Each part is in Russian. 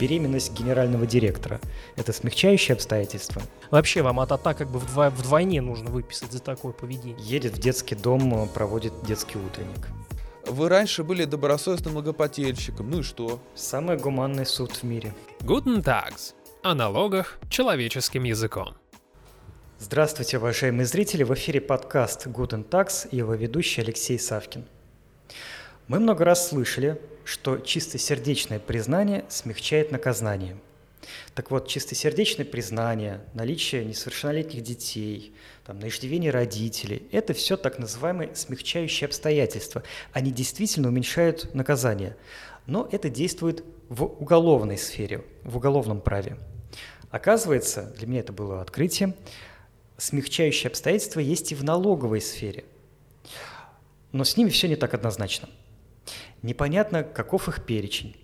беременность генерального директора. Это смягчающее обстоятельство? Вообще вам от так как бы вдво- вдвойне нужно выписать за такое поведение. Едет в детский дом, проводит детский утренник. Вы раньше были добросовестным многопотельщиком, ну и что? Самый гуманный суд в мире. Guten Tags. О налогах человеческим языком. Здравствуйте, уважаемые зрители! В эфире подкаст Guten Tax и его ведущий Алексей Савкин. Мы много раз слышали, что чистосердечное признание смягчает наказание. Так вот, чистосердечное признание, наличие несовершеннолетних детей, там, на иждивение родителей – это все так называемые смягчающие обстоятельства. Они действительно уменьшают наказание. Но это действует в уголовной сфере, в уголовном праве. Оказывается, для меня это было открытие, смягчающие обстоятельства есть и в налоговой сфере. Но с ними все не так однозначно. Непонятно, каков их перечень,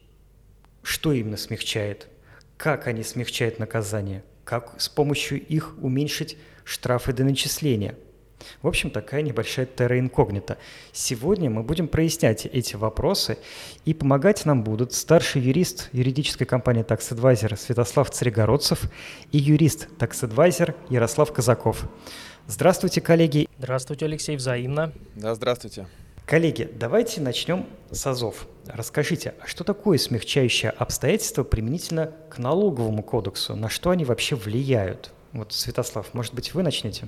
что именно смягчает, как они смягчают наказание, как с помощью их уменьшить штрафы до начисления. В общем, такая небольшая терра инкогнита. Сегодня мы будем прояснять эти вопросы, и помогать нам будут старший юрист юридической компании Tax Advisor Святослав Царегородцев и юрист Tax Advisor Ярослав Казаков. Здравствуйте, коллеги. Здравствуйте, Алексей, взаимно. Да, здравствуйте. Коллеги, давайте начнем с АЗОВ. Расскажите, а что такое смягчающее обстоятельство применительно к налоговому кодексу? На что они вообще влияют? Вот, Святослав, может быть, вы начнете?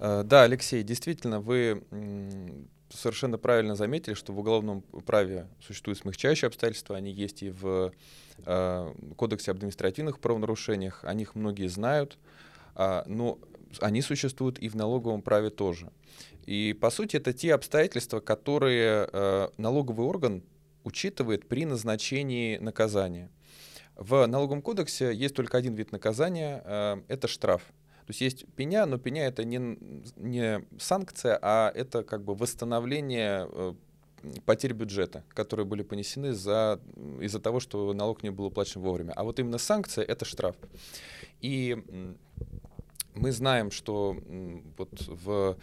Э, да, Алексей, действительно, вы совершенно правильно заметили, что в уголовном праве существуют смягчающие обстоятельства, они есть и в э, Кодексе об административных правонарушениях, о них многие знают, а, но они существуют и в налоговом праве тоже. И по сути это те обстоятельства, которые э, налоговый орган учитывает при назначении наказания. В налоговом кодексе есть только один вид наказания э, — это штраф. То есть есть пеня, но пеня это не, не санкция, а это как бы восстановление э, потерь бюджета, которые были понесены за, из-за того, что налог не был уплачен вовремя. А вот именно санкция — это штраф. И мы знаем, что вот в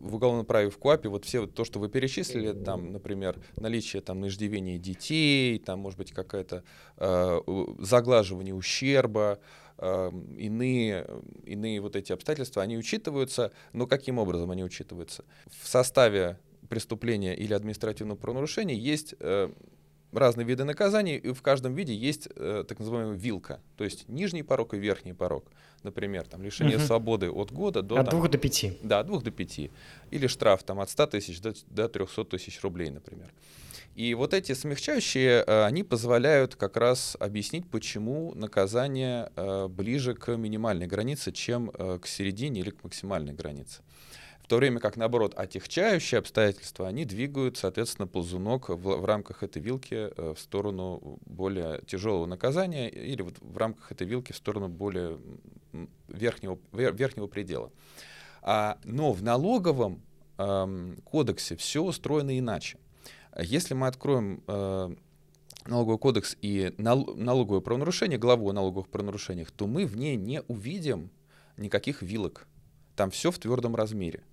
в уголовном праве в КУАПе вот все вот то, что вы перечислили, там, например, наличие там на иждивении детей, там, может быть, какое-то э, заглаживание ущерба, э, иные, иные вот эти обстоятельства, они учитываются, но каким образом они учитываются? В составе преступления или административного правонарушения есть э, разные виды наказаний, и в каждом виде есть э, так называемая вилка, то есть нижний порог и верхний порог. Например, там, лишение угу. свободы от года до... От там, двух до пяти. Да, от двух до пяти. Или штраф там, от 100 тысяч до, до 300 тысяч рублей, например. И вот эти смягчающие, э, они позволяют как раз объяснить, почему наказание э, ближе к минимальной границе, чем э, к середине или к максимальной границе. В то время как, наоборот, отягчающие обстоятельства, они двигают, соответственно, ползунок в, в рамках этой вилки э, в сторону более тяжелого наказания или вот в рамках этой вилки в сторону более верхнего, верхнего предела. А, но в налоговом э, кодексе все устроено иначе. Если мы откроем э, налоговый кодекс и нал, налоговое правонарушение, главу о налоговых правонарушениях, то мы в ней не увидим никаких вилок. Там все в твердом размере.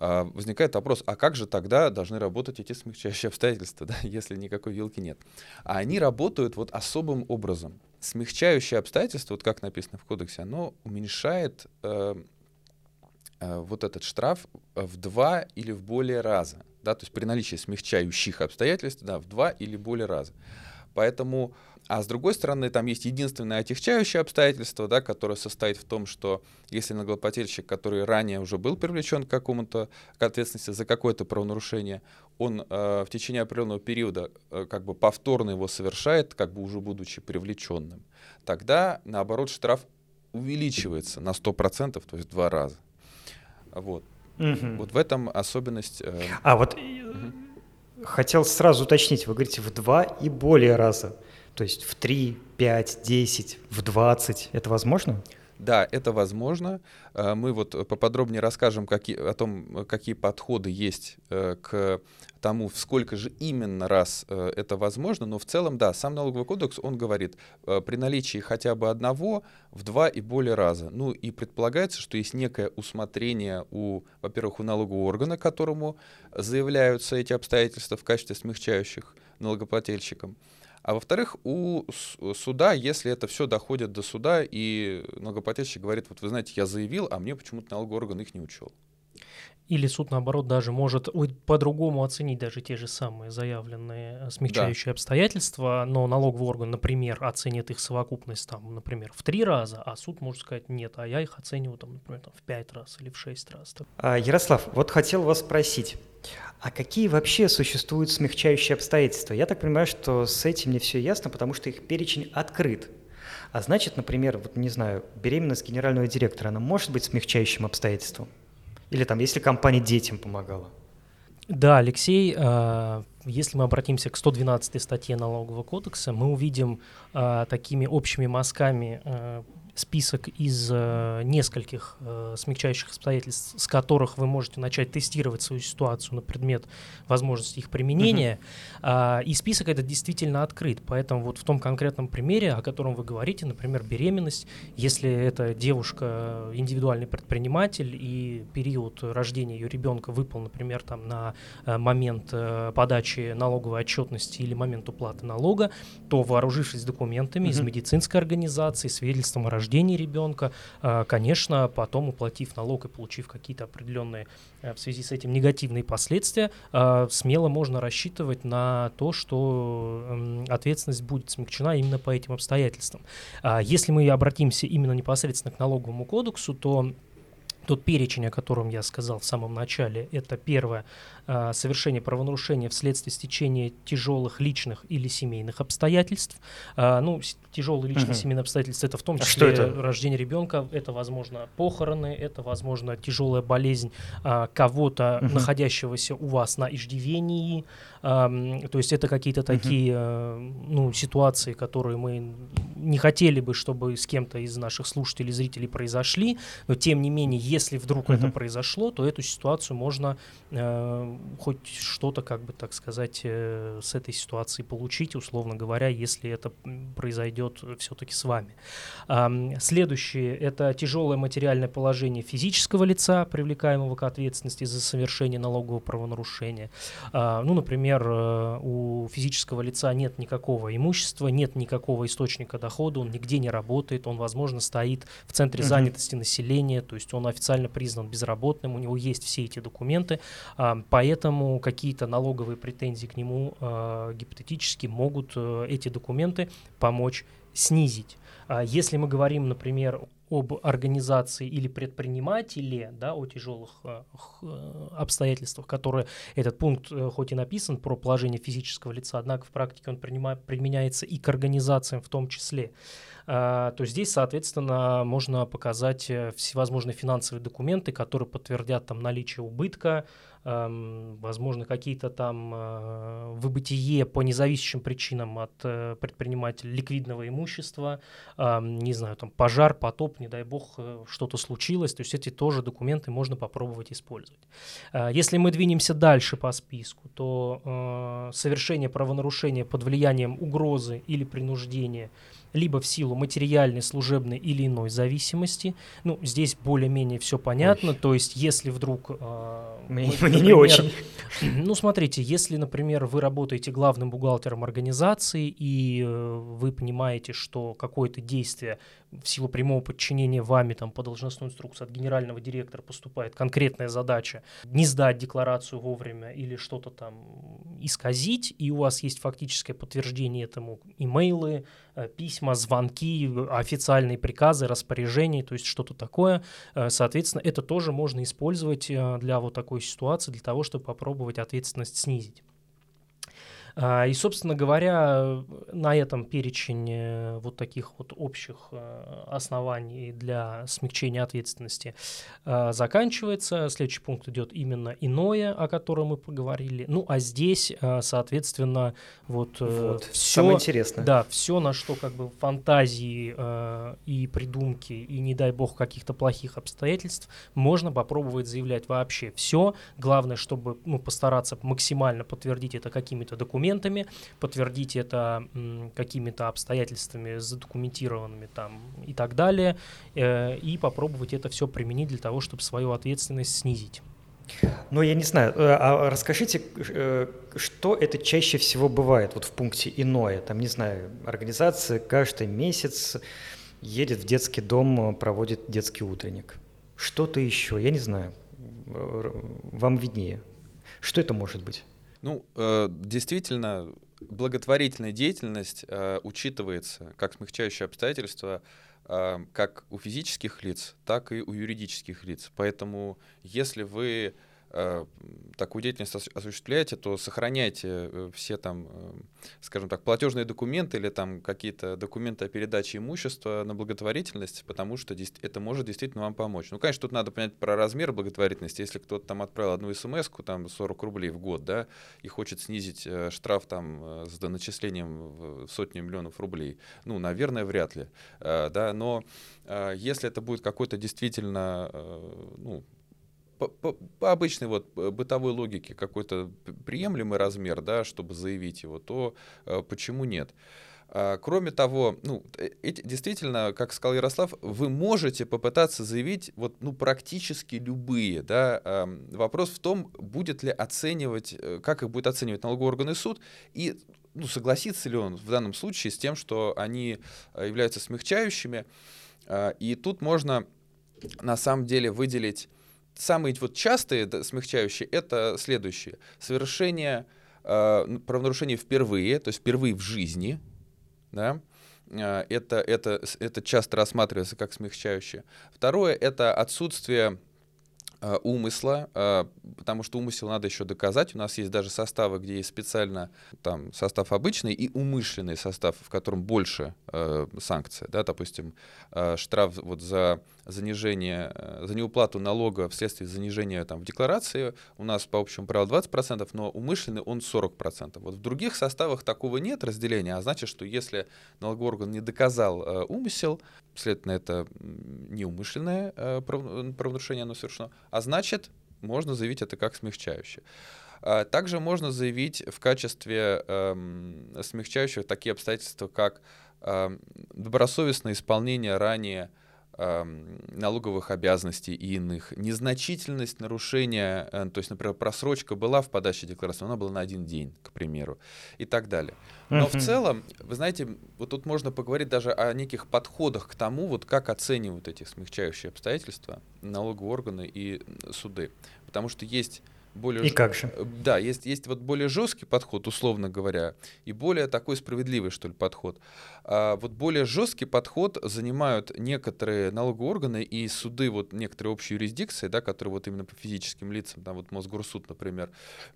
А, возникает вопрос, а как же тогда должны работать эти смягчающие обстоятельства, да, если никакой вилки нет? А они работают вот особым образом. Смягчающее обстоятельство, вот как написано в кодексе, оно уменьшает э, э, вот этот штраф в два или в более раза. Да, то есть при наличии смягчающих обстоятельств да, в два или более раза. Поэтому а с другой стороны, там есть единственное отягчающее обстоятельство, да, которое состоит в том, что если налогоплательщик, который ранее уже был привлечен к какому-то к ответственности за какое-то правонарушение, он э, в течение определенного периода э, как бы повторно его совершает, как бы уже будучи привлеченным, тогда, наоборот, штраф увеличивается на 100%, то есть в два раза. Вот. Угу. Вот в этом особенность. Э... А вот угу. хотел сразу уточнить, вы говорите в два и более раза. То есть в 3, 5, 10, в 20. Это возможно? Да, это возможно. Э, мы вот поподробнее расскажем какие, о том, какие подходы есть э, к тому, в сколько же именно раз э, это возможно. Но в целом, да, сам налоговый кодекс, он говорит, при наличии хотя бы одного в два и более раза. Ну и предполагается, что есть некое усмотрение у, во-первых, у налогового органа, которому заявляются эти обстоятельства в качестве смягчающих налогоплательщикам. А во-вторых, у суда, если это все доходит до суда, и налогоплательщик говорит, вот вы знаете, я заявил, а мне почему-то налоговый орган их не учел. Или суд, наоборот, даже может по-другому оценить даже те же самые заявленные э, смягчающие да. обстоятельства, но налоговый орган, например, оценит их совокупность, там, например, в три раза, а суд может сказать, нет, а я их оцениваю, там, например, там, в пять раз или в шесть раз. А, Ярослав, вот хотел вас спросить, а какие вообще существуют смягчающие обстоятельства? Я так понимаю, что с этим не все ясно, потому что их перечень открыт. А значит, например, вот не знаю, беременность генерального директора, она может быть смягчающим обстоятельством? Или там, если компания детям помогала? Да, Алексей, а, если мы обратимся к 112 статье налогового кодекса, мы увидим а, такими общими мазками а, список из э, нескольких э, смягчающих обстоятельств, с которых вы можете начать тестировать свою ситуацию на предмет возможности их применения. Uh-huh. Э, и список этот действительно открыт. Поэтому вот в том конкретном примере, о котором вы говорите, например, беременность, если эта девушка индивидуальный предприниматель и период рождения ее ребенка выпал, например, там на э, момент э, подачи налоговой отчетности или момент уплаты налога, то вооружившись документами uh-huh. из медицинской организации, свидетельством о рождении, ребенка, а, конечно, потом уплатив налог и получив какие-то определенные э, в связи с этим негативные последствия, а, смело можно рассчитывать на то, что ответственность будет смягчена именно по этим обстоятельствам. А, если мы обратимся именно непосредственно к налоговому кодексу, то тот перечень, о котором я сказал в самом начале, это первое э, совершение правонарушения вследствие стечения тяжелых личных или семейных обстоятельств. Э, ну, тяжелые личные угу. семейные обстоятельства это в том числе а это? рождение ребенка, это, возможно, похороны, это, возможно, тяжелая болезнь кого-то, угу. находящегося у вас на иждивении. То есть это какие-то угу. такие э, ну, ситуации, которые мы не хотели бы, чтобы с кем-то из наших слушателей, зрителей произошли, но тем не менее, если вдруг uh-huh. это произошло, то эту ситуацию можно э, хоть что-то, как бы так сказать, э, с этой ситуации получить, условно говоря, если это произойдет все-таки с вами. Э, следующее – это тяжелое материальное положение физического лица, привлекаемого к ответственности за совершение налогового правонарушения. Э, ну, например, э, у физического лица нет никакого имущества, нет никакого источника дохода, он нигде не работает, он, возможно, стоит в центре uh-huh. занятости населения, то есть он официально официально признан безработным, у него есть все эти документы, а, поэтому какие-то налоговые претензии к нему а, гипотетически могут э, эти документы помочь снизить. А если мы говорим, например, об организации или предпринимателе, да, о тяжелых э, обстоятельствах, которые этот пункт э, хоть и написан про положение физического лица, однако в практике он принима, применяется и к организациям в том числе. А, то здесь, соответственно, можно показать э, всевозможные финансовые документы, которые подтвердят там наличие убытка, возможно, какие-то там э, выбытие по независящим причинам от э, предпринимателя ликвидного имущества, не знаю, там пожар, потоп, не дай бог, что-то случилось, то есть эти тоже документы можно попробовать использовать. Если мы двинемся дальше по списку, то совершение правонарушения под влиянием угрозы или принуждения – либо в силу материальной, служебной или иной зависимости. Ну, здесь более-менее все понятно. Ой. То есть, если вдруг... Э, мне, мы, мне не очень. Ну, смотрите, если, например, вы работаете главным бухгалтером организации, и э, вы понимаете, что какое-то действие в силу прямого подчинения вами там, по должностной инструкции от генерального директора поступает конкретная задача не сдать декларацию вовремя или что-то там исказить, и у вас есть фактическое подтверждение этому, имейлы, э, письма, звонки, официальные приказы, распоряжения, то есть что-то такое. Э, соответственно, это тоже можно использовать э, для вот такой ситуации, для того, чтобы попробовать ответственность снизить. А, и, собственно говоря, на этом перечень э, вот таких вот общих э, оснований для смягчения ответственности э, заканчивается. Следующий пункт идет именно иное, о котором мы поговорили. Ну, а здесь, соответственно, вот, вот все... Самое интересное. Да, все, на что как бы фантазии и придумки, и не дай бог каких-то плохих обстоятельств, можно попробовать заявлять вообще все. Главное, чтобы ну, постараться максимально подтвердить это какими-то документами, документами, подтвердить это какими-то обстоятельствами задокументированными там и так далее, э, и попробовать это все применить для того, чтобы свою ответственность снизить. Ну, я не знаю, э, а расскажите, э, что это чаще всего бывает вот в пункте «иное»? Там, не знаю, организация каждый месяц едет в детский дом, проводит детский утренник. Что-то еще, я не знаю, вам виднее. Что это может быть? Ну, э, действительно, благотворительная деятельность учитывается как смягчающее обстоятельство как у физических лиц, так и у юридических лиц. Поэтому, если вы Э, такую деятельность осуществляете, то сохраняйте э, все там, э, скажем так, платежные документы или там какие-то документы о передаче имущества на благотворительность, потому что это может действительно вам помочь. Ну, конечно, тут надо понять про размер благотворительности. Если кто-то там отправил одну смс там 40 рублей в год, да, и хочет снизить штраф там с доначислением в сотни миллионов рублей, ну, наверное, вряд ли, да, но если это будет какой-то действительно, ну, по, по, обычной вот э, бытовой логике какой-то приемлемый размер, да, чтобы заявить его, то э, почему нет? А, кроме того, ну, э, эти, действительно, как сказал Ярослав, вы можете попытаться заявить вот, ну, практически любые. Да? Э, вопрос в том, будет ли оценивать, э, как их будет оценивать налоговый орган и суд, и ну, согласится ли он в данном случае с тем, что они являются смягчающими. Э, и тут можно на самом деле выделить самые вот частые смягчающие это следующие. Совершение э, правонарушения впервые, то есть впервые в жизни, да, э, это, это, это часто рассматривается как смягчающее. Второе — это отсутствие Э, умысла, потому что умысел надо еще доказать. У нас есть даже составы, где есть специально там состав обычный и умышленный состав, в котором больше э, санкция. Да, допустим, э, штраф вот за занижение, э, за неуплату налога вследствие занижения там, в декларации у нас по общему правилу 20%, но умышленный он 40%. Вот в других составах такого нет разделения, а значит, что если налоговый орган не доказал э, умысел, следовательно, это неумышленное э, правонарушение, оно совершено, а значит, можно заявить это как смягчающее. А, также можно заявить в качестве э, смягчающих такие обстоятельства, как э, добросовестное исполнение ранее налоговых обязанностей и иных, незначительность нарушения, э, то есть, например, просрочка была в подаче декларации, она была на один день, к примеру, и так далее. Но uh-huh. в целом, вы знаете, вот тут можно поговорить даже о неких подходах к тому, вот как оценивают эти смягчающие обстоятельства налоговые органы и суды. Потому что есть более... И как же? Э, да, есть, есть вот более жесткий подход, условно говоря, и более такой справедливый, что ли, подход. А вот более жесткий подход занимают некоторые налоговые органы и суды, вот некоторые общие юрисдикции, да, которые вот именно по физическим лицам, там вот Мосгорсуд, например,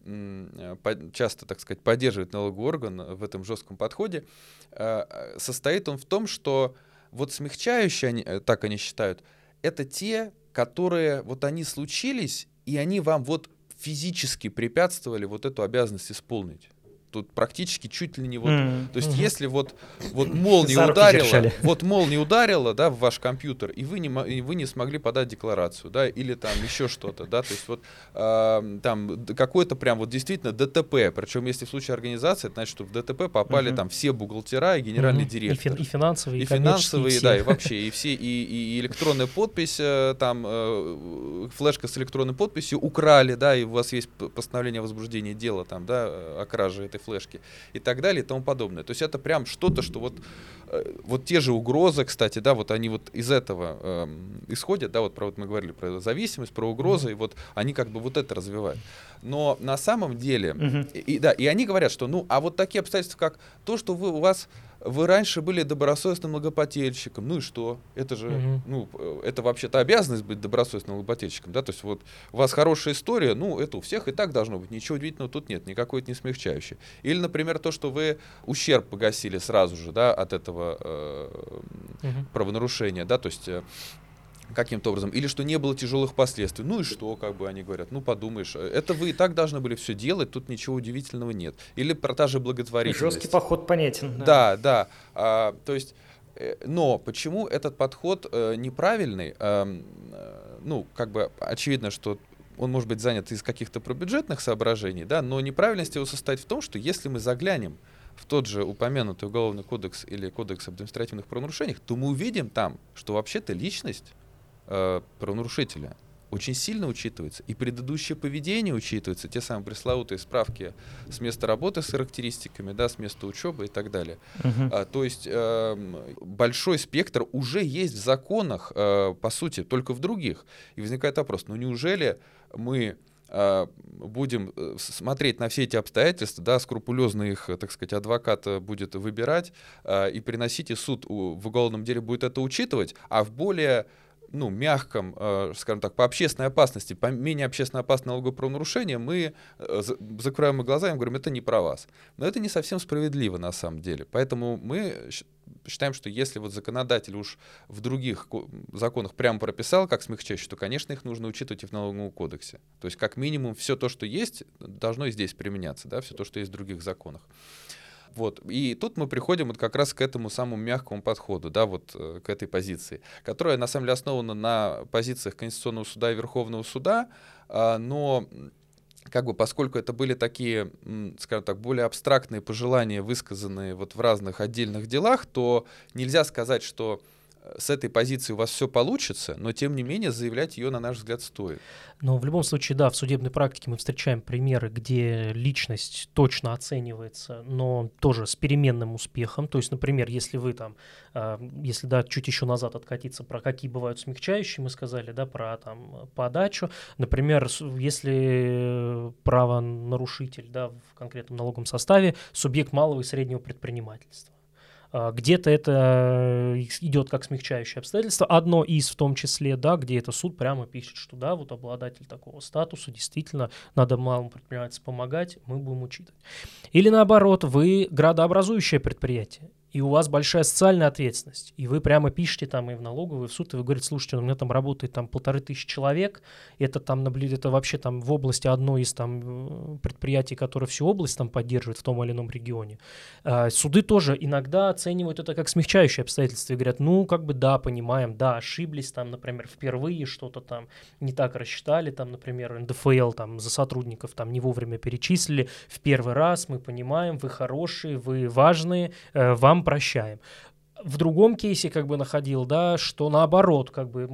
э, часто, так сказать, поддерживает налоговый орган в этом жестком подходе, а, состоит он в том, что вот смягчающие, они, э, так они считают, это те, которые вот они случились, и они вам вот физически препятствовали вот эту обязанность исполнить тут практически чуть ли не вот, mm-hmm. то есть mm-hmm. если вот вот молния ударила, вот молния ударила, да, в ваш компьютер, и вы не и вы не смогли подать декларацию, да, или там еще что-то, да, то есть вот э, там какое-то прям вот действительно ДТП, причем если в случае организации, это значит, что в ДТП попали mm-hmm. там все бухгалтера и генеральный mm-hmm. директор, и, фин- и финансовые, и, финансовые, да, и вообще и все и, и, и электронная подпись, э, там э, флешка с электронной подписью украли, да, и у вас есть постановление о возбуждении дела там, да, о краже этой флешки и так далее и тому подобное. То есть это прям что-то, что вот, э, вот те же угрозы, кстати, да, вот они вот из этого э, исходят, да, вот про вот мы говорили про зависимость, про угрозы, mm-hmm. и вот они как бы вот это развивают. Но на самом деле, mm-hmm. и, и, да, и они говорят, что, ну, а вот такие обстоятельства, как то, что вы, у вас вы раньше были добросовестным налогоплательщиком, ну и что? Это же, угу. ну, э, это вообще-то обязанность быть добросовестным налогоплательщиком, да, то есть вот у вас хорошая история, ну, это у всех и так должно быть, ничего удивительного тут нет, никакой это не смягчающий. Или, например, то, что вы ущерб погасили сразу же, да, от этого э, угу. правонарушения, да, то есть э, каким-то образом, или что не было тяжелых последствий. Ну и что, как бы они говорят, ну подумаешь, это вы и так должны были все делать, тут ничего удивительного нет. Или про та же благотворительность. Жесткий подход понятен. Да, да. да. А, то есть, э, но почему этот подход э, неправильный? Э, э, ну, как бы очевидно, что он может быть занят из каких-то пробюджетных соображений, да, но неправильность его состоит в том, что если мы заглянем в тот же упомянутый уголовный кодекс или кодекс об административных правонарушениях, то мы увидим там, что вообще-то личность э, правонарушителя очень сильно учитывается, и предыдущее поведение учитывается, те самые пресловутые справки с места работы с характеристиками, да, с места учебы и так далее. Uh-huh. А, то есть э, большой спектр уже есть в законах, э, по сути, только в других. И возникает вопрос, ну неужели мы э, будем э, смотреть на все эти обстоятельства, да, скрупулезно их, так сказать, адвокат будет выбирать э, и приносить, и суд в уголовном деле будет это учитывать, а в более ну, мягком, э, скажем так, по общественной опасности, по менее общественно опасное налоговое правонарушение, мы э, закрываем глаза и говорим, это не про вас. Но это не совсем справедливо на самом деле. Поэтому мы считаем, что если вот законодатель уж в других законах прямо прописал как смягчающий, то, конечно, их нужно учитывать и в налоговом кодексе. То есть, как минимум, все то, что есть, должно и здесь применяться, да, все то, что есть в других законах. Вот. И тут мы приходим вот как раз к этому самому мягкому подходу, да, вот э, к этой позиции, которая на самом деле основана на позициях Конституционного суда и Верховного суда, а, но как бы поскольку это были такие, скажем так, более абстрактные пожелания, высказанные вот в разных отдельных делах, то нельзя сказать, что с этой позиции у вас все получится, но тем не менее заявлять ее, на наш взгляд, стоит. Но в любом случае, да, в судебной практике мы встречаем примеры, где личность точно оценивается, но тоже с переменным успехом. То есть, например, если вы там, э, если да, чуть еще назад откатиться, про какие бывают смягчающие, мы сказали, да, про там подачу. Например, если правонарушитель, да, в конкретном налоговом составе, субъект малого и среднего предпринимательства а, где-то это э, идет как смягчающее обстоятельство, одно из в том числе, да, где это суд прямо пишет, что да, вот обладатель такого статуса, действительно, надо малому предпринимательству помогать, мы будем учитывать. Или наоборот, вы градообразующее предприятие, и у вас большая социальная ответственность, и вы прямо пишете там и в налоговую, и в суд, и вы говорите, слушайте, у меня там работает там полторы тысячи человек, это там, это вообще там в области одно из там предприятий, которое всю область там поддерживает в том или ином регионе. А, суды тоже иногда оценивают это как смягчающее обстоятельство и говорят, ну, как бы да, понимаем, да, ошиблись там, например, впервые что-то там не так рассчитали, там, например, НДФЛ там за сотрудников там не вовремя перечислили, в первый раз мы понимаем, вы хорошие, вы важные, э, прощаем. В другом кейсе как бы находил, да, что наоборот, как бы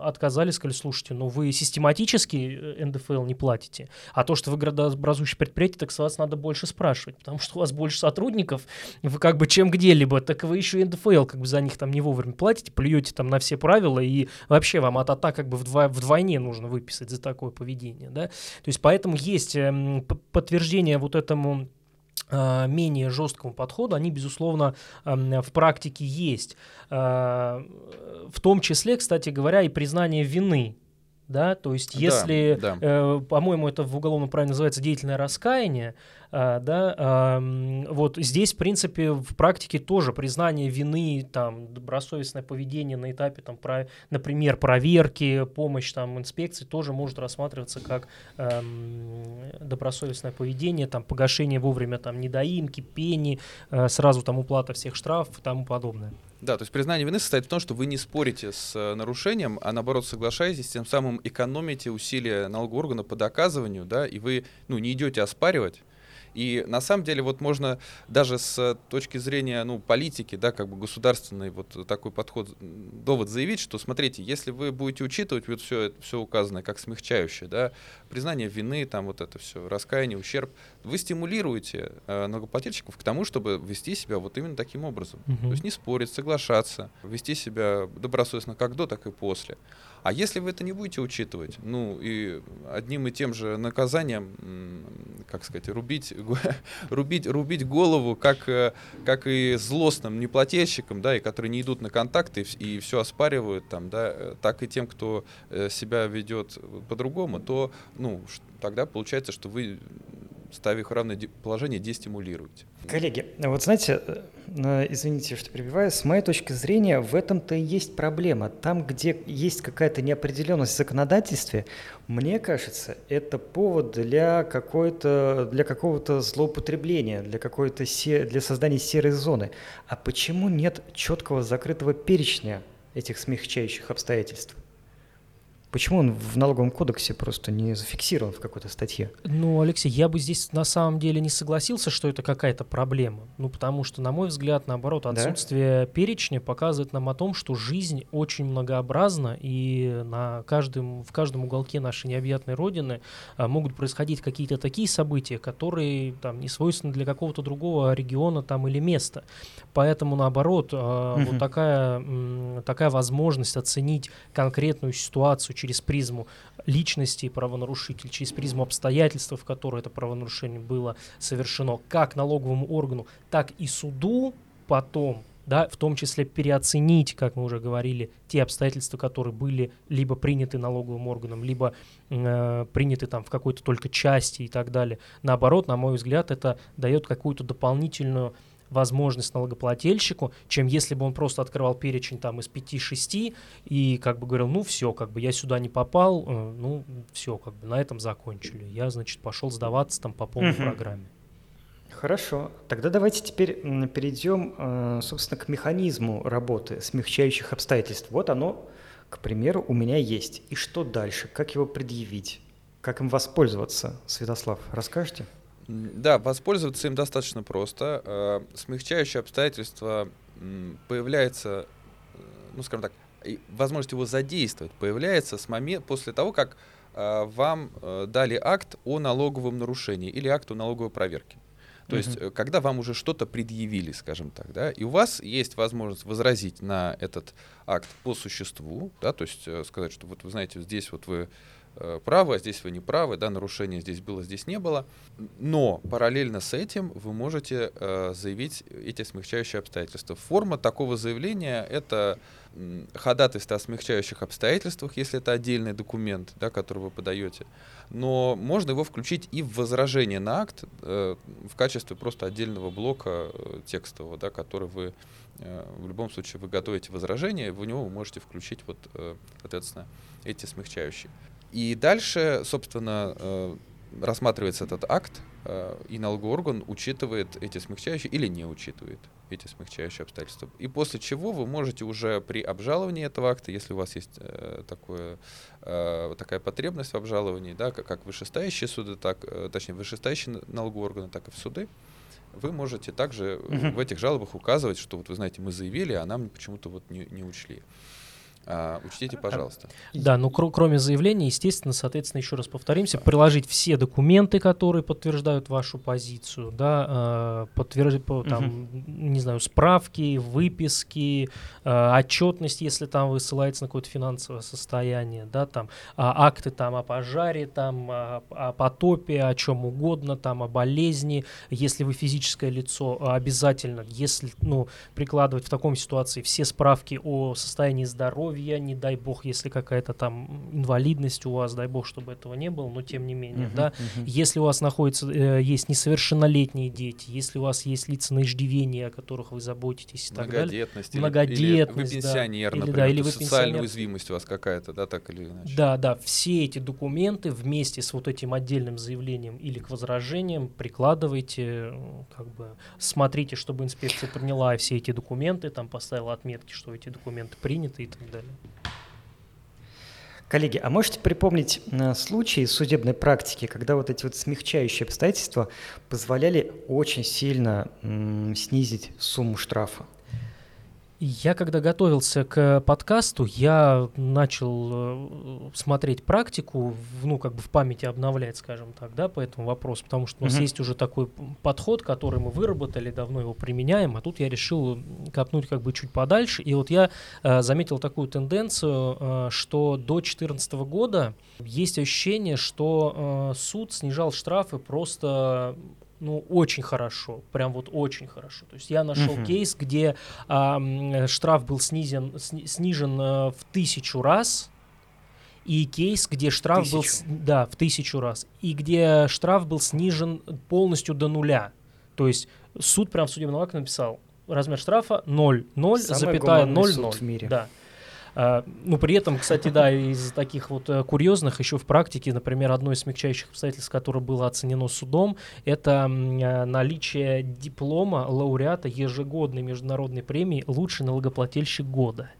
отказали, сказали, слушайте, ну вы систематически э, НДФЛ не платите, а то, что вы градообразующее предприятие, так с вас надо больше спрашивать, потому что у вас больше сотрудников, вы как бы чем где-либо, так вы еще и НДФЛ как бы за них там не вовремя платите, плюете там на все правила, и вообще вам от ата как бы вдво, вдвойне нужно выписать за такое поведение, да. То есть поэтому есть эм, подтверждение вот этому менее жесткому подходу, они, безусловно, в практике есть. Э, в том числе, кстати говоря, и признание вины да, то есть если, да, да. Э, по-моему, это в уголовном праве называется деятельное раскаяние, да, э, вот здесь, в принципе, в практике тоже признание вины, там, добросовестное поведение на этапе, там, про, например, проверки, помощь, там, инспекции тоже может рассматриваться как э, добросовестное поведение, там, погашение вовремя, там, недоимки, пени, э, сразу там уплата всех штрафов и тому подобное. Да, то есть признание вины состоит в том, что вы не спорите с э, нарушением, а наоборот соглашаетесь, тем самым экономите усилия налогового органа по доказыванию, да, и вы ну, не идете оспаривать, и на самом деле вот можно даже с точки зрения ну, политики, да, как бы государственный вот такой подход, довод заявить, что смотрите, если вы будете учитывать вот все, все указанное как смягчающее, да, признание вины, там вот это все, раскаяние, ущерб, вы стимулируете э, налогоплательщиков к тому, чтобы вести себя вот именно таким образом. Угу. То есть не спорить, соглашаться, вести себя добросовестно как до, так и после. А если вы это не будете учитывать, ну и одним и тем же наказанием, как сказать, рубить, рубить, рубить голову, как, э, как и злостным неплательщикам, да, и которые не идут на контакты и, и все оспаривают там, да, э, так и тем, кто э, себя ведет по-другому, то, ну, тогда получается, что вы ставя их в равное положение, дестимулируете. Коллеги, вот знаете, э, извините, что перебиваю, с моей точки зрения в этом-то и есть проблема. Там, где есть какая-то неопределенность в законодательстве, мне кажется, это повод для, какой-то, для какого-то злоупотребления, для, какой-то се, для создания серой зоны. А почему нет четкого закрытого перечня этих смягчающих обстоятельств? Почему он в налоговом кодексе просто не зафиксирован в какой-то статье? Ну, Алексей, я бы здесь на самом деле не согласился, что это какая-то проблема. Ну, потому что, на мой взгляд, наоборот, отсутствие да? перечня показывает нам о том, что жизнь очень многообразна, и на каждом, в каждом уголке нашей необъятной родины а, могут происходить какие-то такие события, которые там, не свойственны для какого-то другого региона там, или места. Поэтому, наоборот, а, угу. вот такая, такая возможность оценить конкретную ситуацию через призму личности правонарушителя, через призму обстоятельств, в которые это правонарушение было совершено, как налоговому органу, так и суду потом, да, в том числе переоценить, как мы уже говорили, те обстоятельства, которые были либо приняты налоговым органом, либо э, приняты там в какой-то только части и так далее. Наоборот, на мой взгляд, это дает какую-то дополнительную возможность налогоплательщику, чем если бы он просто открывал перечень там из 5-6 и как бы говорил, ну все, как бы я сюда не попал, э, ну все, как бы на этом закончили. Я, значит, пошел сдаваться там по полной угу. программе. Хорошо. Тогда давайте теперь перейдем, э, собственно, к механизму работы смягчающих обстоятельств. Вот оно, к примеру, у меня есть. И что дальше? Как его предъявить? Как им воспользоваться? Святослав, расскажете? Да, воспользоваться им достаточно просто. Э, смягчающее обстоятельство появляется, э, ну, скажем так, возможность его задействовать появляется с момента, после того, как э, вам дали акт о налоговом нарушении или акт о налоговой проверке. То uh-huh. есть, когда вам уже что-то предъявили, скажем так, да, и у вас есть возможность возразить на этот акт по существу, да, то есть сказать, что вот вы знаете, здесь вот вы правы, а здесь вы не правы, да, нарушение здесь было, здесь не было. Но параллельно с этим вы можете э, заявить эти смягчающие обстоятельства. Форма такого заявления — это ходатайство о смягчающих обстоятельствах, если это отдельный документ, да, который вы подаете. Но можно его включить и в возражение на акт э, в качестве просто отдельного блока э, текстового, да, который вы э, в любом случае вы готовите возражение, в него вы можете включить вот, э, соответственно, эти смягчающие. И дальше, собственно, э, рассматривается этот акт, э, и налоговый орган учитывает эти смягчающие или не учитывает эти смягчающие обстоятельства. И после чего вы можете уже при обжаловании этого акта, если у вас есть э, такое, такая потребность в обжаловании, да, как, как вышестоящие суды, так, точнее, вышестоящие налоговые органы, так и в суды, вы можете также uh-huh. в этих жалобах указывать, что вот вы знаете, мы заявили, а нам почему-то вот не, не учли. А, учтите, пожалуйста. Да, ну кр- кроме заявления, естественно, соответственно, еще раз повторимся, приложить все документы, которые подтверждают вашу позицию, да, э, подтвердить, по, там, угу. не знаю, справки, выписки, э, отчетность, если там вы ссылаетесь на какое-то финансовое состояние, да, там, э, акты там о пожаре, там, о, о потопе, о чем угодно, там, о болезни, если вы физическое лицо, обязательно, если, ну, прикладывать в таком ситуации все справки о состоянии здоровья, здоровья, не дай бог, если какая-то там инвалидность у вас, дай бог, чтобы этого не было, но тем не менее, uh-huh, да, uh-huh. если у вас находится, э, есть несовершеннолетние дети, если у вас есть лица на иждивении, о которых вы заботитесь и так далее. Многодетность. Или, или вы пенсионер, да, например, да, или вы социальная пенсионер. уязвимость у вас какая-то, да, так или иначе. Да, да, все эти документы вместе с вот этим отдельным заявлением или к возражениям прикладывайте, как бы смотрите, чтобы инспекция приняла все эти документы, там поставила отметки, что эти документы приняты и так далее далее. Коллеги, а можете припомнить э, случаи судебной практики, когда вот эти вот смягчающие обстоятельства позволяли очень сильно снизить сумму штрафа? Я когда готовился к подкасту, я начал э, смотреть практику, ну, как бы в памяти обновлять, скажем так, да, по этому вопросу, потому что у нас uh-huh. есть уже такой подход, который мы выработали, давно его применяем, а тут я решил копнуть как бы чуть подальше, и вот я э, заметил такую тенденцию, э, что до 2014 года есть ощущение, что э, суд снижал штрафы просто ну, очень хорошо, прям вот очень хорошо. То есть я нашел uh-huh. кейс, где а, штраф был снизен, сни, снижен а, в тысячу раз, и кейс, где штраф тысячу. был, да, в тысячу раз, и где штраф был снижен полностью до нуля. То есть суд прям в судебном акте написал, размер штрафа 0, 0, запятая 0, 0. В мире. Да. А, ну, при этом, кстати, да, из таких вот э, курьезных еще в практике, например, одно из смягчающих обстоятельств, которое было оценено судом, это э, наличие диплома лауреата ежегодной международной премии «Лучший налогоплательщик года».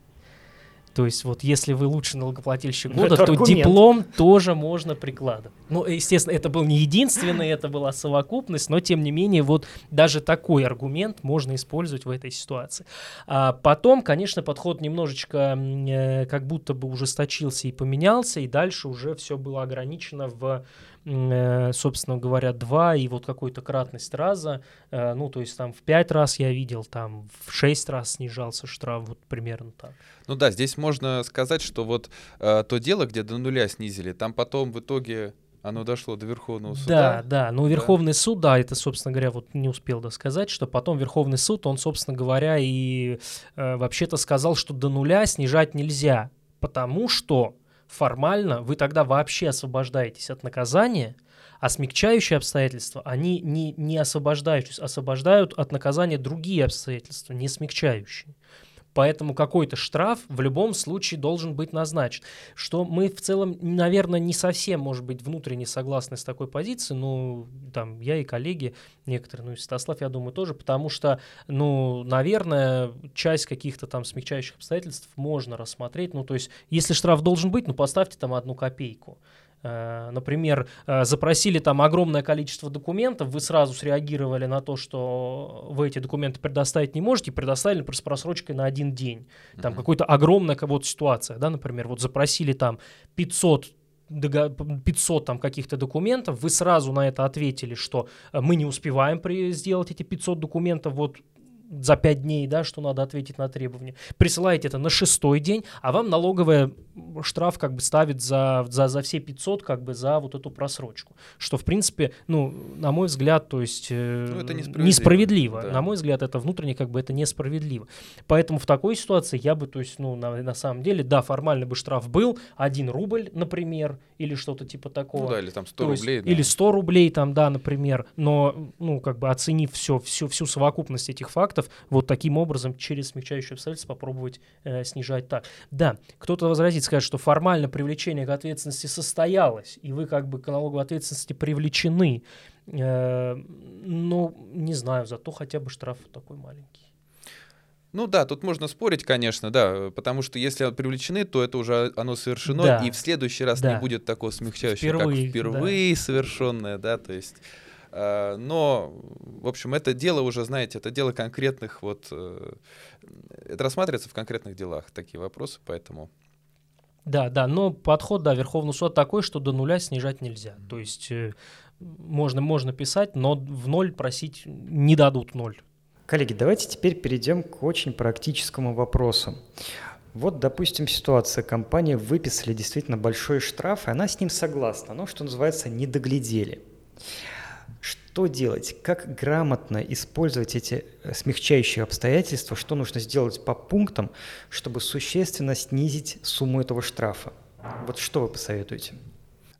То есть вот если вы лучший налогоплательщик года, то аргумент. диплом тоже можно прикладывать. Ну, естественно, это был не единственный, это была совокупность, но тем не менее вот даже такой аргумент можно использовать в этой ситуации. А потом, конечно, подход немножечко э, как будто бы ужесточился и поменялся, и дальше уже все было ограничено в Э, собственно говоря, два и вот какую-то кратность раза, э, ну, то есть там в пять раз я видел, там в шесть раз снижался штраф, вот примерно так. Ну да, здесь можно сказать, что вот э, то дело, где до нуля снизили, там потом в итоге оно дошло до Верховного суда. Да, да. Но Верховный да. суд, да, это, собственно говоря, вот не успел досказать, что потом Верховный суд, он, собственно говоря, и э, вообще-то сказал, что до нуля снижать нельзя, потому что формально вы тогда вообще освобождаетесь от наказания, а смягчающие обстоятельства, они не, не освобождают, освобождают от наказания другие обстоятельства, не смягчающие. Поэтому какой-то штраф в любом случае должен быть назначен. Что мы в целом, наверное, не совсем, может быть, внутренне согласны с такой позицией, но там я и коллеги некоторые, ну и Святослав, я думаю, тоже, потому что, ну, наверное, часть каких-то там смягчающих обстоятельств можно рассмотреть. Ну, то есть, если штраф должен быть, ну, поставьте там одну копейку. Э, например, э, запросили там огромное количество документов, вы сразу среагировали на то, что вы эти документы предоставить не можете, предоставили с просрочкой на один день. Там mm-hmm. какая-то огромная вот ситуация, да, например, вот запросили там 500 500 там каких-то документов, вы сразу на это ответили, что э, мы не успеваем при, сделать эти 500 документов вот за 5 дней, да, что надо ответить на требования. Присылаете это на шестой день, а вам налоговая штраф как бы ставит за, за, за все 500 как бы за вот эту просрочку. Что, в принципе, ну, на мой взгляд, то есть э, ну, это несправедливо. несправедливо. Да. На мой взгляд, это внутренне как бы это несправедливо. Поэтому в такой ситуации я бы, то есть, ну, на, на самом деле, да, формально бы штраф был 1 рубль, например, или что-то типа такого. Ну да, или там 100 то рублей. Есть, да. Или 100 рублей там, да, например. Но, ну, как бы оценив все, всю, всю совокупность этих фактов, фактов, вот таким образом через смягчающие обстоятельства попробовать э, снижать так. Да, кто-то возразит, скажет, что формально привлечение к ответственности состоялось, и вы как бы к налоговой ответственности привлечены. Э, но не знаю, зато хотя бы штраф такой маленький. Ну да, тут можно спорить, конечно, да, потому что если привлечены, то это уже оно совершено, да. и в следующий раз да. не будет такого смягчающего, впервые, как впервые да. совершенное, да, то есть но, в общем, это дело уже, знаете, это дело конкретных вот... Э, это рассматривается в конкретных делах, такие вопросы, поэтому... Да, да, но подход, да, Верховный суд такой, что до нуля снижать нельзя. То есть э, можно, можно писать, но в ноль просить не дадут ноль. Коллеги, давайте теперь перейдем к очень практическому вопросу. Вот, допустим, ситуация. Компания выписали действительно большой штраф, и она с ним согласна. Но, что называется, не доглядели. Что делать? Как грамотно использовать эти э, смягчающие обстоятельства? Что нужно сделать по пунктам, чтобы существенно снизить сумму этого штрафа? Вот что вы посоветуете?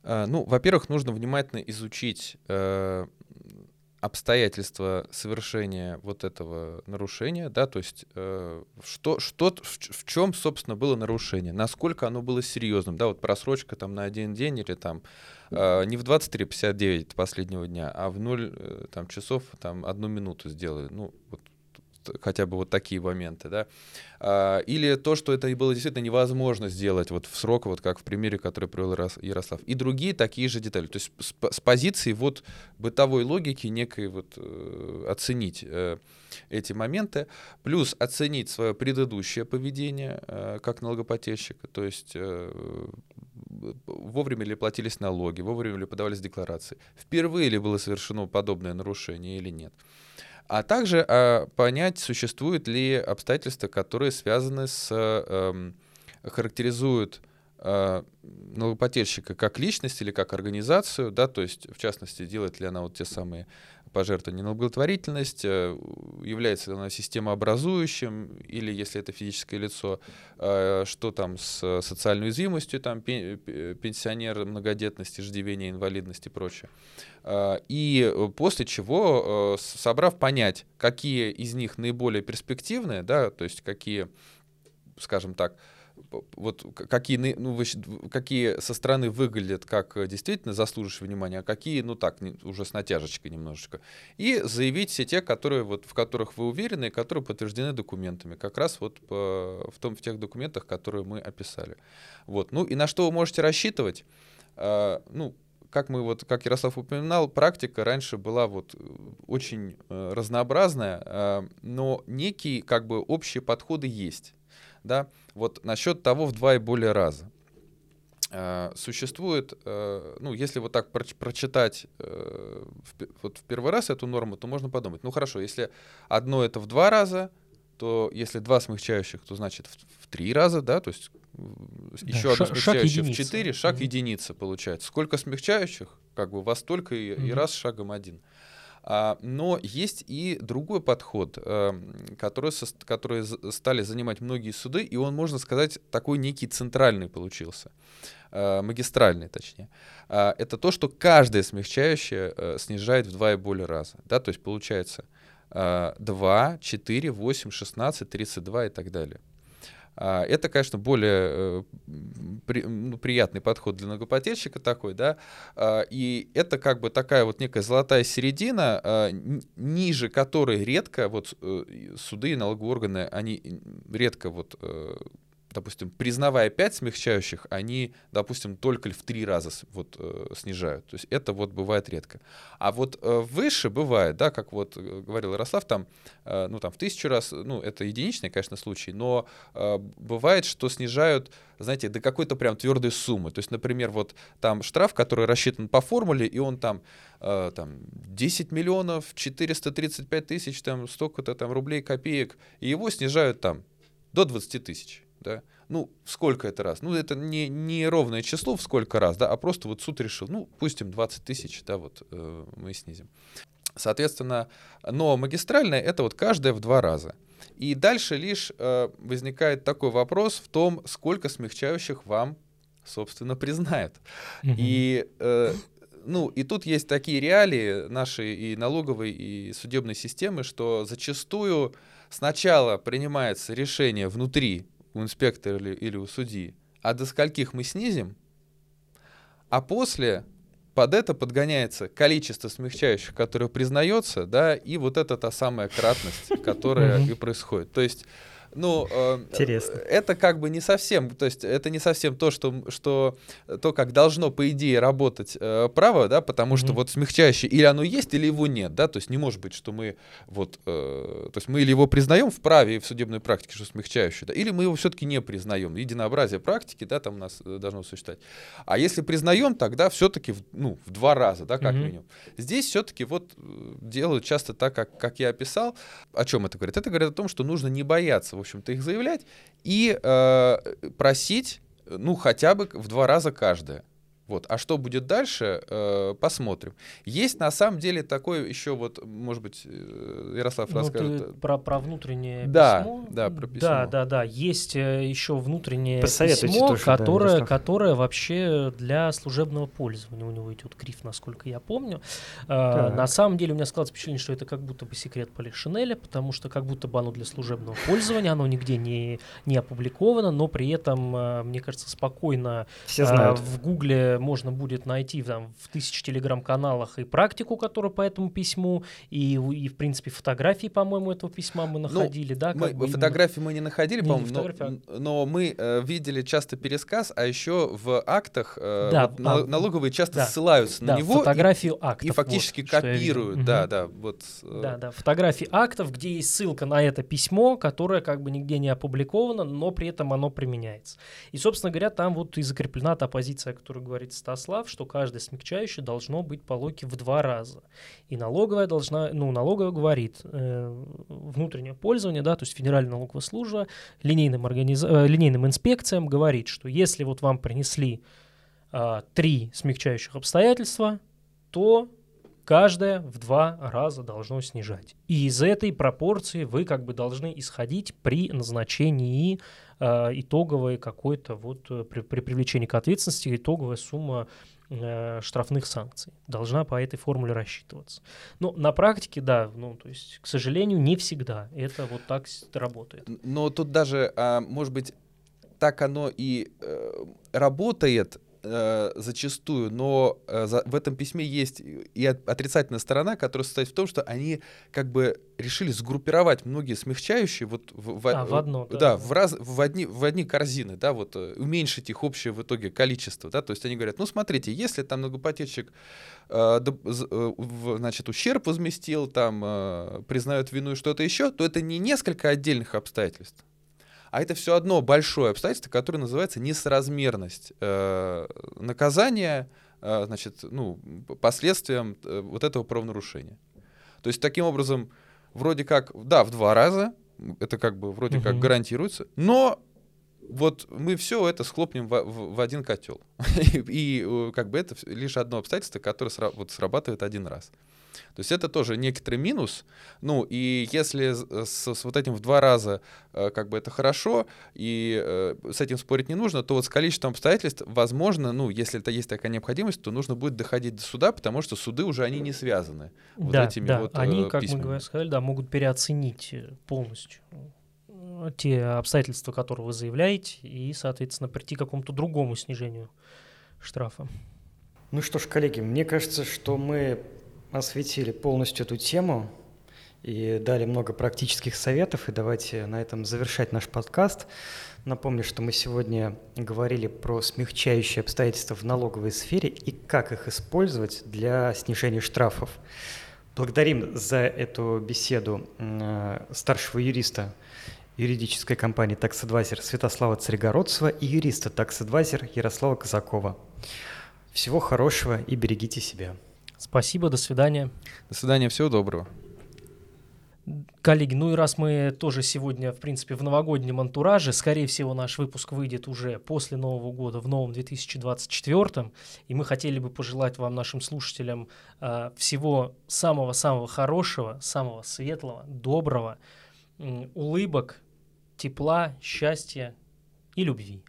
А, ну, во-первых, нужно внимательно изучить э, обстоятельства совершения вот этого нарушения, да, то есть э, что, что, в, в чем, собственно, было нарушение, насколько оно было серьезным, да, вот просрочка там на один день или там э, не в 23.59 последнего дня, а в 0 э, там, часов там одну минуту сделали, ну, вот хотя бы вот такие моменты, да. А, или то, что это было действительно невозможно сделать вот в срок, вот как в примере, который привел Ярослав. И другие такие же детали. То есть с, позиции вот бытовой логики некой вот э, оценить э, эти моменты, плюс оценить свое предыдущее поведение э, как налогоплательщика, то есть вовремя ли платились налоги, вовремя ли подавались декларации, впервые ли было совершено подобное нарушение или нет а также а, понять, существуют ли обстоятельства, которые связаны с, а, характеризуют а, налогоплательщика как личность или как организацию, да, то есть, в частности, делает ли она вот те самые пожертвования на благотворительность, э, является ли она системообразующим, или если это физическое лицо, э, что там с социальной уязвимостью, там пенсионер, многодетность, иждивение, инвалидность и прочее. А, и после чего, э, собрав понять, какие из них наиболее перспективные, да, то есть какие, скажем так, вот какие, ну, какие со стороны выглядят как э, действительно заслуживающие внимания, а какие, ну так, уже с натяжечкой немножечко. И заявить все те, которые, вот, в которых вы уверены, и которые подтверждены документами, как раз вот по, в, том, в тех документах, которые мы описали. Вот. Ну и на что вы можете рассчитывать? А, ну, как мы вот, как Ярослав упоминал, практика раньше была вот э, очень э, разнообразная, э, но некие как бы общие подходы есть, да. Вот насчет того в два и более раза. Э, существует, э, ну, если вот так про прочитать э, вот в первый раз эту норму, то можно подумать, ну хорошо, если одно это в два раза, то если два смягчающих, то значит в, в три раза, да, то есть еще одно смягчающее в 4, шаг mm-hmm. единица получается. Сколько смягчающих, как бы вас только и, mm-hmm. и раз шагом один. А, но есть и другой подход, а, который, который стали занимать многие суды, и он, можно сказать, такой некий центральный получился, а, магистральный точнее. А, это то, что каждое смягчающее а, снижает в два и более раза. Да? То есть получается а, 2, 4, 8, 16, 32 и так далее. А, это, конечно, более э, ну, приятный подход для многопотельщика такой, да, а, и это как бы такая вот некая золотая середина, а, ниже которой редко вот э, суды и налоговые органы, они редко вот э, допустим, признавая 5 смягчающих, они, допустим, только в 3 раза вот, э, снижают. То есть это вот бывает редко. А вот э, выше бывает, да, как вот э, говорил Ярослав, там, э, ну, там в тысячу раз, ну, это единичный, конечно, случай, но э, бывает, что снижают, знаете, до какой-то прям твердой суммы. То есть, например, вот там штраф, который рассчитан по формуле, и он там, э, там 10 миллионов 435 тысяч, там столько-то там рублей, копеек, и его снижают там до 20 тысяч да, ну, сколько это раз? Ну, это не, не ровное число в сколько раз, да, а просто вот суд решил, ну, пустим 20 тысяч, да, вот э, мы снизим. Соответственно, но магистральная это вот каждая в два раза. И дальше лишь э, возникает такой вопрос в том, сколько смягчающих вам, собственно, признают. Mm-hmm. И э, ну, и тут есть такие реалии нашей и налоговой, и судебной системы, что зачастую сначала принимается решение внутри у инспектора или, или у судьи, а до скольких мы снизим, а после под это подгоняется количество смягчающих, которое признается, да, и вот это та самая кратность, которая и происходит. То есть ну, э, Интересно. это как бы не совсем, то есть это не совсем то, что, что то, как должно, по идее, работать э, право, да, потому mm-hmm. что вот смягчающее или оно есть, или его нет, да, то есть не может быть, что мы вот, э, то есть мы или его признаем в праве и в судебной практике, что смягчающее, да, или мы его все-таки не признаем. Единообразие практики, да, там у нас должно существовать. А если признаем, тогда все-таки, ну, в два раза, да, как mm-hmm. минимум. Здесь все-таки вот делают часто так, как, как я описал. О чем это говорит? Это говорит о том, что нужно не бояться в общем-то, их заявлять и э, просить, ну, хотя бы в два раза каждая. Вот. А что будет дальше, э, посмотрим. Есть на самом деле такой еще вот, может быть, э, Ярослав ну, расскажет. про, про внутреннее да, письмо. Да, про письмо. Да, да, да. Есть э, еще внутреннее письмо, тоже, которое, да, которое вообще для служебного пользования. У него идет гриф, насколько я помню. Э, на самом деле у меня складывается впечатление, что это как будто бы секрет Полишинеля, потому что как будто бы оно для служебного пользования, оно нигде не, не опубликовано, но при этом, э, мне кажется, спокойно Все знают. в Гугле можно будет найти там, в тысяч телеграм-каналах и практику, которая по этому письму, и, и в принципе, фотографии, по-моему, этого письма мы ну, находили, ну, да? Мы, бы фотографии именно... мы не находили, по-моему, но, но мы э, видели часто пересказ, а еще в актах э, да, вот, а, налоговые часто да, ссылаются да, на него фотографию и, актов, и фактически вот, копируют, да, да, вот. Э... Да, да, фотографии актов, где есть ссылка на это письмо, которое как бы нигде не опубликовано, но при этом оно применяется. И, собственно говоря, там вот и закреплена та позиция, о которой говорит Стослав, что каждое смягчающее должно быть по логике в два раза. И налоговая должна, ну, налоговая говорит, э, внутреннее пользование, да, то есть Федеральная налоговая служба линейным, организ... э, линейным инспекциям говорит, что если вот вам принесли э, три смягчающих обстоятельства, то каждое в два раза должно снижать. И из этой пропорции вы как бы должны исходить при назначении итоговой какой-то вот э, при, при привлечении к ответственности итоговая сумма э, штрафных санкций должна по этой формуле рассчитываться. Но на практике, да, ну, то есть, к сожалению, не всегда это вот так работает. Но тут даже, а, может быть, так оно и э, работает э, зачастую, но э, за, в этом письме есть и от, отрицательная сторона, которая состоит в том, что они как бы решили сгруппировать многие смягчающие вот в, в, а, в одно, да, да в, раз, в, одни, в одни корзины, да, вот э, уменьшить их общее в итоге количество, да, то есть они говорят, ну смотрите, если там многопотечек э, э, значит, ущерб возместил, там э, признают вину и что-то еще, то это не несколько отдельных обстоятельств, а это все одно большое обстоятельство, которое называется несоразмерность э, наказания, э, значит, ну, последствиям э, вот этого правонарушения. То есть таким образом, вроде как, да, в два раза, это как бы вроде угу. как гарантируется, но вот мы все это схлопнем в, в, в один котел. и, и э, как бы это лишь одно обстоятельство, которое сра вот срабатывает один раз. То есть это тоже некоторый минус. Ну, и если с, с вот этим в два раза э, как бы это хорошо, и э, с этим спорить не нужно, то вот с количеством обстоятельств, возможно, ну, если это есть такая необходимость, то нужно будет доходить до суда, потому что суды уже они не связаны вот да, этими да. вот Они, э, как письмами. мы сказали, да, могут переоценить э, полностью э, те обстоятельства, которые вы заявляете, и, соответственно, прийти к какому-то другому снижению штрафа. Ну что ж, коллеги, мне кажется, что мы осветили полностью эту тему и дали много практических советов. И давайте на этом завершать наш подкаст. Напомню, что мы сегодня говорили про смягчающие обстоятельства в налоговой сфере и как их использовать для снижения штрафов. Благодарим за эту беседу старшего юриста юридической компании Advisor Святослава Царегородцева и юриста Advisor Ярослава Казакова. Всего хорошего и берегите себя. Спасибо, до свидания. До свидания, всего доброго. Коллеги, ну и раз мы тоже сегодня, в принципе, в новогоднем антураже, скорее всего, наш выпуск выйдет уже после Нового года, в новом 2024, и мы хотели бы пожелать вам, нашим слушателям, э, всего самого-самого хорошего, самого светлого, доброго, улыбок, тепла, счастья и любви.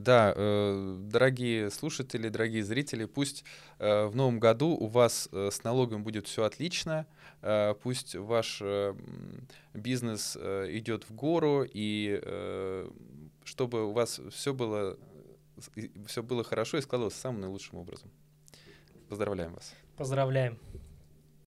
Да, э, дорогие слушатели, дорогие зрители, пусть э, в новом году у вас э, с налогом будет все отлично, э, пусть ваш э, бизнес э, идет в гору, и э, чтобы у вас все было, все было хорошо и складывалось самым наилучшим образом. Поздравляем вас. Поздравляем.